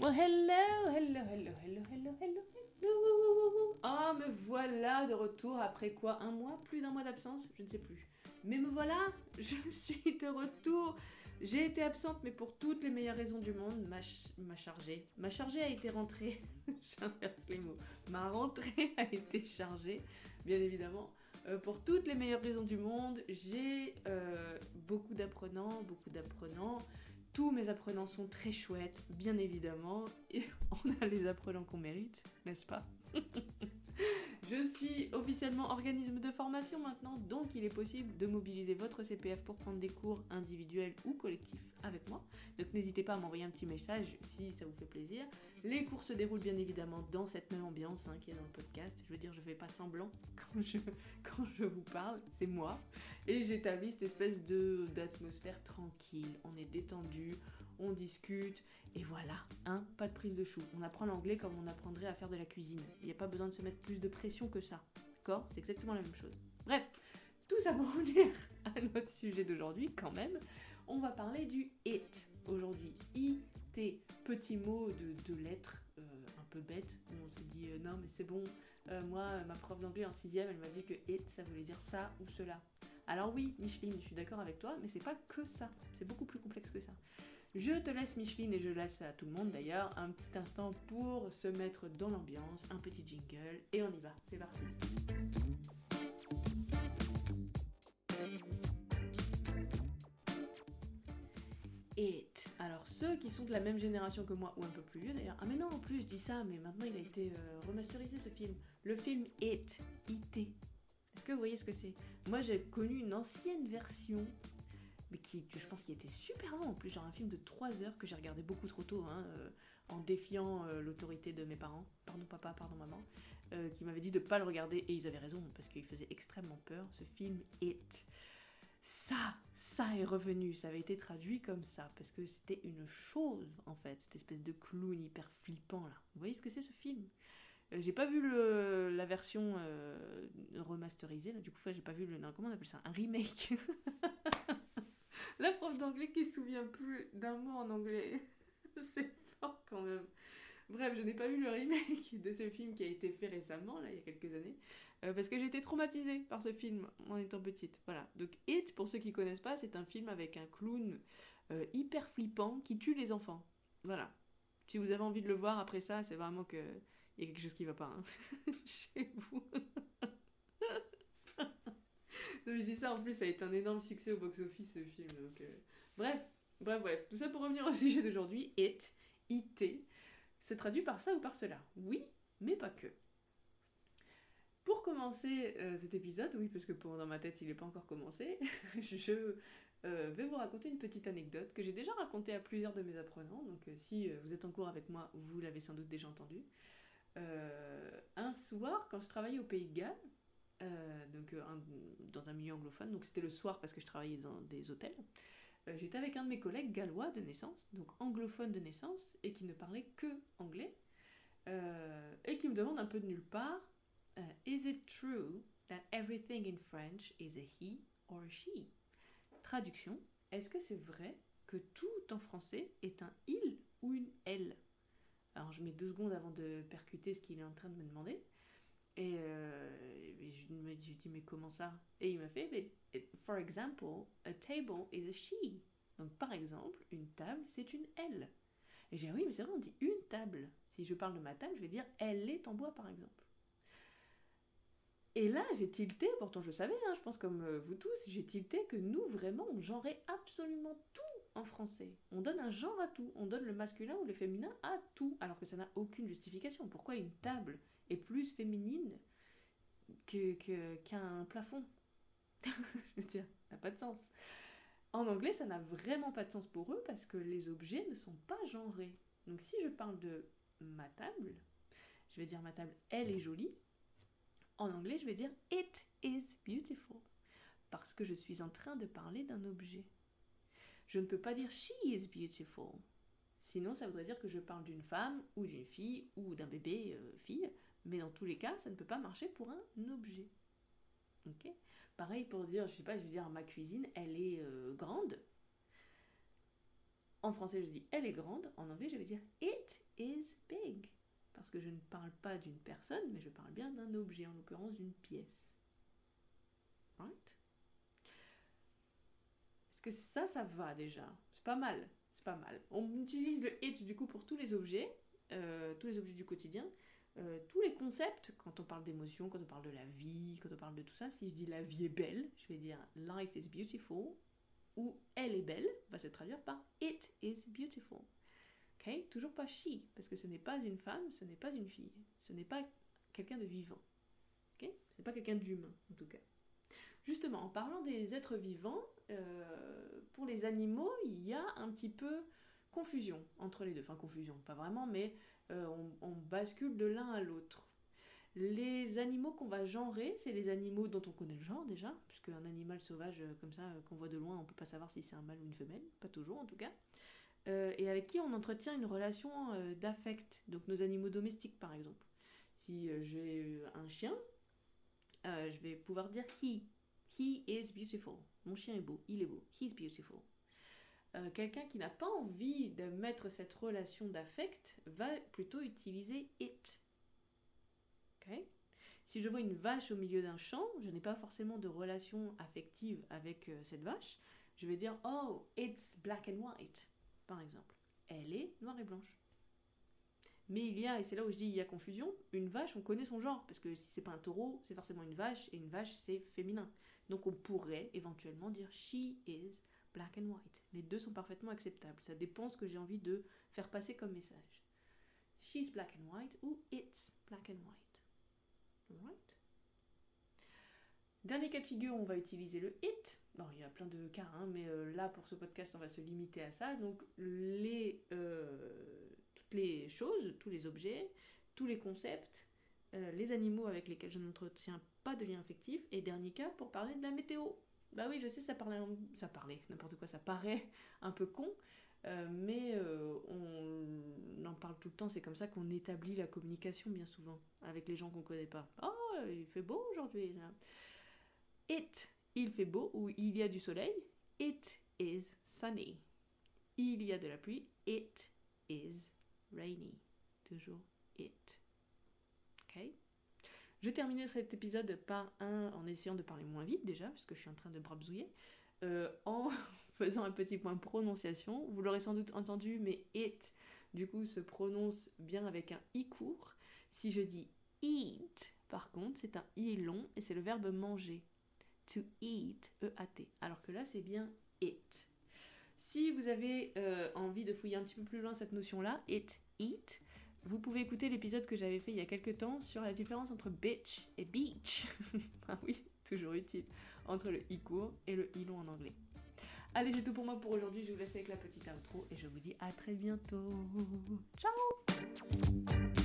Well, hello, hello, hello, hello, hello, hello, hello. Ah, me voilà de retour après quoi Un mois Plus d'un mois d'absence Je ne sais plus. Mais me voilà, je suis de retour. J'ai été absente, mais pour toutes les meilleures raisons du monde. Ma chargée a été rentrée. J'inverse les mots. Ma rentrée a été chargée, bien évidemment. Euh, pour toutes les meilleures raisons du monde, j'ai euh, beaucoup d'apprenants, beaucoup d'apprenants. Tous mes apprenants sont très chouettes, bien évidemment. Et on a les apprenants qu'on mérite, n'est-ce pas? Je suis officiellement organisme de formation maintenant, donc il est possible de mobiliser votre CPF pour prendre des cours individuels ou collectifs avec moi. Donc n'hésitez pas à m'envoyer un petit message si ça vous fait plaisir. Les cours se déroulent bien évidemment dans cette même ambiance hein, qui est dans le podcast. Je veux dire, je fais pas semblant quand je, vous parle, c'est moi. Et j'établis cette espèce d'atmosphère tranquille. On est détendu, on discute, et voilà, hein, pas de prise de chou. On apprend l'anglais comme on apprendrait à faire de la cuisine. Il n'y a pas besoin de se mettre plus de pression que ça. D'accord? C'est exactement la même chose. Bref, tout ça pour revenir à notre sujet d'aujourd'hui quand même. On va parler du it aujourd'hui. I-T, petit mot de deux lettres, euh, un peu bête. On se dit euh, non mais c'est bon. Euh, moi, ma prof d'anglais en sixième, elle m'a dit que it, ça voulait dire ça ou cela. Alors oui, Micheline, je suis d'accord avec toi, mais c'est pas que ça. C'est beaucoup plus complexe que ça. Je te laisse Micheline et je laisse à tout le monde d'ailleurs un petit instant pour se mettre dans l'ambiance, un petit jingle et on y va. C'est parti. It. Alors ceux qui sont de la même génération que moi ou un peu plus vieux d'ailleurs. Ah mais non en plus je dis ça mais maintenant il a été euh, remasterisé ce film. Le film It. IT. Est-ce que vous voyez ce que c'est? Moi j'ai connu une ancienne version mais qui, je pense qui était super long en plus, genre un film de 3 heures que j'ai regardé beaucoup trop tôt, hein, euh, en défiant euh, l'autorité de mes parents, pardon papa, pardon maman, euh, qui m'avaient dit de pas le regarder, et ils avaient raison, parce qu'il faisait extrêmement peur, ce film It. Ça, ça est revenu, ça avait été traduit comme ça, parce que c'était une chose en fait, cette espèce de clown hyper flippant là. Vous voyez ce que c'est ce film? J'ai pas vu la version remasterisée, du coup, j'ai pas vu le. Comment on appelle ça? Un remake La prof d'anglais qui se souvient plus d'un mot en anglais. C'est fort quand même. Bref, je n'ai pas vu le remake de ce film qui a été fait récemment, là, il y a quelques années, euh, parce que j'ai été traumatisée par ce film en étant petite. Voilà. Donc, It, pour ceux qui connaissent pas, c'est un film avec un clown euh, hyper flippant qui tue les enfants. Voilà. Si vous avez envie de le voir après ça, c'est vraiment que il y a quelque chose qui va pas hein, chez vous. Donc, je dis ça, en plus, ça a été un énorme succès au box-office, ce film. Euh, Bref, bref, bref. Tout ça pour revenir au sujet d'aujourd'hui. It, IT, se traduit par ça ou par cela. Oui, mais pas que. Pour commencer euh, cet épisode, oui, parce que dans ma tête, il n'est pas encore commencé, je euh, vais vous raconter une petite anecdote que j'ai déjà racontée à plusieurs de mes apprenants. Donc, si vous êtes en cours avec moi, vous l'avez sans doute déjà entendu. Euh, un soir, quand je travaillais au Pays de Galles, euh, donc euh, dans un milieu anglophone, donc c'était le soir parce que je travaillais dans des hôtels. Euh, J'étais avec un de mes collègues gallois de naissance, donc anglophone de naissance, et qui ne parlait que anglais, et qui me demande un peu de nulle part Is it true that everything in French is a he or a she? Traduction Est-ce que c'est vrai que tout en français est un il ou une elle? Alors je mets deux secondes avant de percuter ce qu'il est en train de me demander. Et, euh, et je me dis, dis, mais comment ça? Et il m'a fait, mais, for example, a table is a she. Donc par exemple, une table, c'est une elle. Et j'ai dit, ah oui, mais c'est vrai, on dit une table. Si je parle de ma table, je vais dire, elle est en bois, par exemple. Et là, j'ai tilté, pourtant je savais, hein, je pense comme euh, vous tous, j'ai tilté que nous, vraiment, on genrait absolument tout en français. On donne un genre à tout. On donne le masculin ou le féminin à tout, alors que ça n'a aucune justification. Pourquoi une table est plus féminine que, qu'un plafond? Je veux dire, ça n'a pas de sens. En anglais, ça n'a vraiment pas de sens pour eux parce que les objets ne sont pas genrés. Donc si je parle de ma table, je vais dire ma table, elle est jolie. En anglais, je vais dire it is beautiful parce que je suis en train de parler d'un objet. Je ne peux pas dire she is beautiful. Sinon, ça voudrait dire que je parle d'une femme ou d'une fille ou d'un bébé euh, fille, mais dans tous les cas, ça ne peut pas marcher pour un objet. Ok? Pareil pour dire, je sais pas, je vais dire ma cuisine, elle est euh, grande. En français, je dis elle est grande. En anglais, je vais dire it que je ne parle pas d'une personne, mais je parle bien d'un objet, en l'occurrence d'une pièce. Right? Est-ce que ça, ça va déjà? C'est pas mal, c'est pas mal. On utilise le it du coup pour tous les objets, euh, tous les objets du quotidien. Euh, tous les concepts, quand on parle d'émotion, quand on parle de la vie, quand on parle de tout ça, si je dis la vie est belle, je vais dire life is beautiful, ou elle est belle, va se traduire par it is beautiful. Toujours pas she, parce que ce n'est pas une femme, ce n'est pas une fille, ce n'est pas quelqu'un de vivant. Ce n'est pas quelqu'un d'humain, en tout cas. Justement, en parlant des êtres vivants, euh, pour les animaux, il y a un petit peu confusion entre les deux. Enfin, confusion, pas vraiment, mais euh, on, bascule de l'un à l'autre. Les animaux qu'on va genrer, c'est les animaux dont on connaît le genre déjà, puisque un animal sauvage euh, comme ça, qu'on voit de loin, on peut pas savoir si c'est un mâle ou une femelle, pas toujours en tout cas, et avec qui on entretient une relation d'affect, donc nos animaux domestiques par exemple. Si j'ai un chien, je vais pouvoir dire he, he is beautiful, mon chien est beau, il est beau, he is beautiful. Euh, quelqu'un qui n'a pas envie de mettre cette relation d'affect va plutôt utiliser it. si je vois une vache au milieu d'un champ, je n'ai pas forcément de relation affective avec euh, cette vache. Je vais dire Oh, it's black and white, par exemple. Elle est noire et blanche. Mais il y a, et c'est là où je dis il y a confusion, une vache, on connaît son genre, parce que si c'est pas un taureau, c'est forcément une vache, et une vache c'est féminin. Donc on pourrait éventuellement dire she is black and white. Les deux sont parfaitement acceptables. Ça dépend ce que j'ai envie de faire passer comme message. She's black and white ou it's black and white. Right? Dernier cas de figure, on va utiliser le it. Bon, il y a plein de cas, hein, mais euh, là pour ce podcast, on va se limiter à ça. Donc les, euh, toutes les choses, tous les objets, tous les concepts, euh, les animaux avec lesquels je n'entretiens pas de lien affectif. Et dernier cas pour parler de la météo. Bah oui, je sais, ça parlait, ça parlait, n'importe quoi, ça paraît un peu con, mais on en parle tout le temps, c'est comme ça qu'on établit la communication bien souvent avec les gens qu'on connaît pas. Oh, il fait beau aujourd'hui. It, il fait beau ou il y a du soleil. It is sunny. Il y a de la pluie. It is rainy. Toujours it. Ok je terminais cet épisode par un, en essayant de parler moins vite déjà, puisque je suis en train de brabzouiller, euh, en faisant un petit point prononciation. Vous l'aurez sans doute entendu, mais it, du coup, se prononce bien avec un i court. Si je dis eat, par contre, c'est un i long et c'est le verbe manger. To eat, E-A-T. Alors que là, c'est bien it. Si vous avez euh, envie de fouiller un petit peu plus loin cette notion-là, it, eat, vous pouvez écouter l'épisode que j'avais fait il y a quelques temps sur la différence entre bitch et beach. ah oui, toujours utile. Entre le i court et le i long en anglais. Allez, c'est tout pour moi pour aujourd'hui. Je vous laisse avec la petite intro et je vous dis à très bientôt. Ciao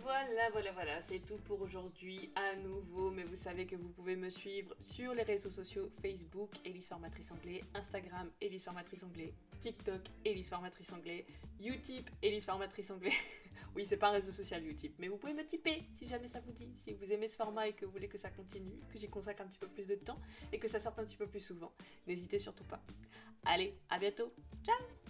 Voilà, voilà, voilà, c'est tout pour aujourd'hui à nouveau, mais vous savez que vous pouvez me suivre sur les réseaux sociaux Facebook, Elise Formatrice Anglais, Instagram, Elise Formatrice Anglais, TikTok, Elise Formatrice Anglais, Utip, Elise Formatrice Anglais. oui, c'est pas un réseau social Utip, mais vous pouvez me tiper si jamais ça vous dit, si vous aimez ce format et que vous voulez que ça continue, que j'y consacre un petit peu plus de temps et que ça sorte un petit peu plus souvent. N'hésitez surtout pas. Allez, à bientôt. Ciao